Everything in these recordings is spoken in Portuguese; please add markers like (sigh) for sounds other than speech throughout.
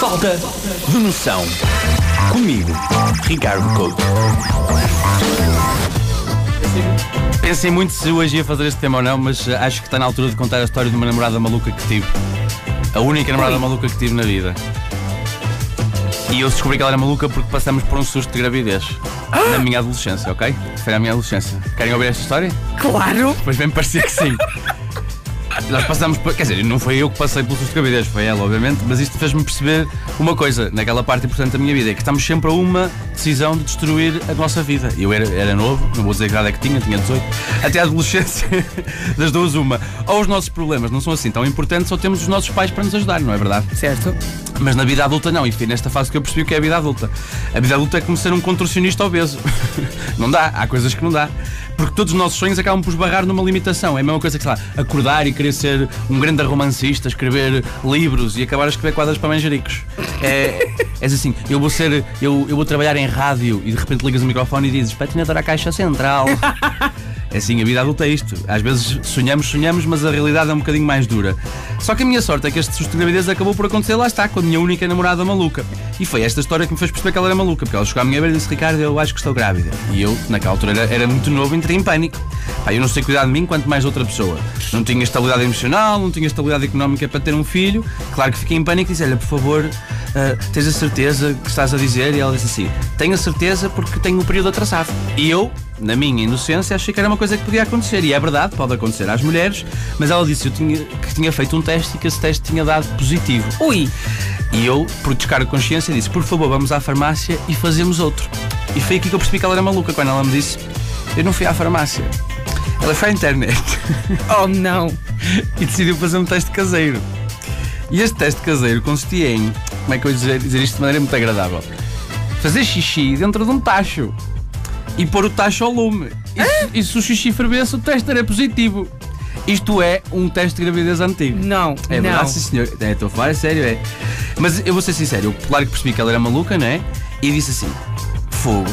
Falta de noção. Comigo, Ricardo Couto. Pensei muito se hoje ia fazer este tema ou não, mas acho que está na altura de contar a história de uma namorada maluca que tive. A única namorada maluca que tive na vida. E eu descobri que ela era maluca porque passamos por um susto de gravidez. Na minha adolescência, ok? Foi na minha adolescência. Querem ouvir esta história? Claro! Pois bem, parecia que sim. (laughs) Nós passamos por. Quer dizer, não foi eu que passei pelo susto de gravidez, foi ela, obviamente, mas isto fez-me perceber uma coisa, naquela parte importante da minha vida, é que estamos sempre a uma decisão de destruir a nossa vida. Eu era, era novo, não vou dizer que idade é que tinha, tinha 18, até a adolescência, (laughs) das duas, uma. Ou os nossos problemas não são assim tão importantes, ou temos os nossos pais para nos ajudar, não é verdade? Certo? Mas na vida adulta não, e foi nesta fase que eu percebi o que é a vida adulta. A vida adulta é como ser um contorcionista obeso. (laughs) não dá, há coisas que não dá. Porque todos os nossos sonhos acabam por esbarrar numa limitação. É a mesma coisa que, sei lá, acordar e querer ser um grande romancista, escrever livros e acabar a escrever quadros para manjericos. É, (laughs) é assim, eu vou ser, eu, eu vou trabalhar em rádio e de repente ligas o microfone e dizes patinador à caixa central. (laughs) É assim, a vida adulta é isto. Às vezes sonhamos, sonhamos, mas a realidade é um bocadinho mais dura. Só que a minha sorte é que este susto de gravidez acabou por acontecer, lá está, com a minha única namorada maluca. E foi esta história que me fez perceber que ela era maluca, porque ela chegou à minha beira e disse: Ricardo, eu acho que estou grávida. E eu, naquela altura, era, era muito novo e entrei em pânico. Pá, eu não sei cuidar de mim quanto mais outra pessoa. Não tinha estabilidade emocional, não tinha estabilidade económica para ter um filho. Claro que fiquei em pânico e disse: Olha, por favor, uh, tens a certeza que estás a dizer? E ela disse assim: Tenho a certeza porque tenho um período atrasado. E eu, na minha inocência, achei que era uma coisa que podia acontecer. E é verdade, pode acontecer às mulheres, mas ela disse tinha, que tinha feito um teste e que esse teste tinha dado positivo. Ui! E eu, por descargo de consciência, disse: por favor, vamos à farmácia e fazemos outro. E foi aqui que eu percebi que ela era maluca quando ela me disse: eu não fui à farmácia. Ela foi à internet. (laughs) Oh não! e decidiu fazer um teste caseiro. E este teste caseiro consistia em, como é que eu ia dizer, dizer isto de maneira muito agradável? Fazer xixi dentro de um tacho e pôr o tacho ao lume. E, se, e se o xixi fervesse, o teste era positivo. Isto é um teste de gravidez antigo. Não, É não. verdade, sim senhor. É, Estou a falar, é sério, é. Mas eu vou ser sincero, eu claro que percebi que ela era maluca, não é? E disse assim: fogo.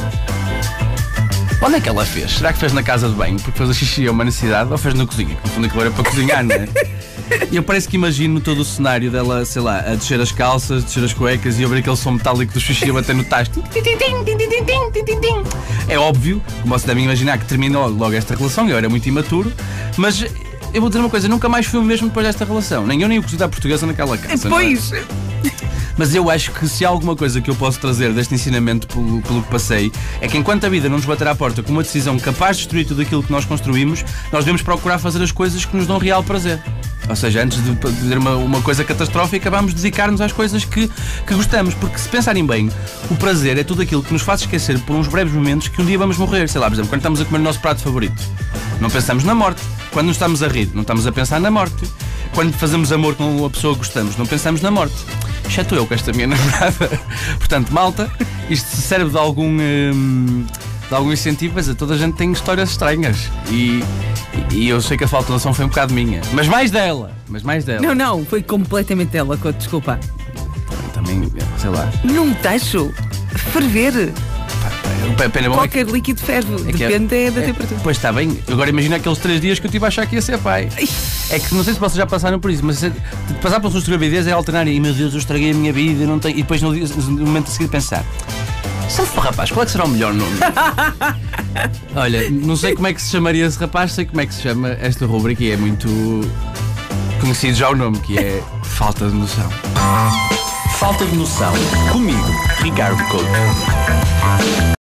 Onde é que ela fez? Será que fez na casa de banho porque fez o xixi a uma necessidade ou fez na cozinha? Que no fundo aquilo era para cozinhar, não é? (laughs) E eu parece que imagino todo o cenário dela, sei lá, a descer as calças, descer as cuecas e ouvir aquele som metálico do xixi a bater no tacho. É óbvio, como vocês devem imaginar, que terminou logo esta relação, eu era muito imaturo, mas eu vou dizer uma coisa, nunca mais fui o mesmo depois desta relação. Nem eu nem o cozido à portuguesa naquela casa. é? Pois! Mas eu acho que se há alguma coisa que eu posso trazer deste ensinamento pelo, pelo que passei, é que enquanto a vida não nos bater à porta com uma decisão capaz de destruir tudo aquilo que nós construímos, nós devemos procurar fazer as coisas que nos dão real prazer. Ou seja, antes de dizer uma, uma coisa catastrófica, vamos dedicar-nos às coisas que, que gostamos. Porque se pensarem bem, o prazer é tudo aquilo que nos faz esquecer por uns breves momentos que um dia vamos morrer. Sei lá, por exemplo, quando estamos a comer o nosso prato favorito, não pensamos na morte. Quando nos estamos a rir, não estamos a pensar na morte. Quando fazemos amor com a pessoa que gostamos, não pensamos na morte. Exceto eu com esta minha (laughs) namorada. Portanto, malta, isto serve de algum. hum, de algum incentivo, mas a toda a gente tem histórias estranhas. E, e eu sei que a falta de noção foi um bocado minha. Mas mais dela. Mas mais dela. Não, não, foi completamente ela, Couto, desculpa. Também, sei lá. Num tacho, ferver. Pena bom é que- Qualquer líquido ferve, é que é- depende é da é- temperatura. Pois está bem. Agora imagina aqueles três dias que eu tive a achar que ia ser pai. É que não sei se vocês já passaram por isso, mas se- passar pelo susto de gravidez é alternar e meu Deus, eu estraguei a minha vida eu não tenho... e depois no, dia- no momento a seguir pensar. For rapaz, qual é que será o melhor nome? (laughs) Olha, não sei como é que se chamaria esse rapaz, sei como é que se chama esta rubrica e é muito conhecido já o nome, que é Falta de Noção. Falta de noção. Comigo, Ricardo Couto.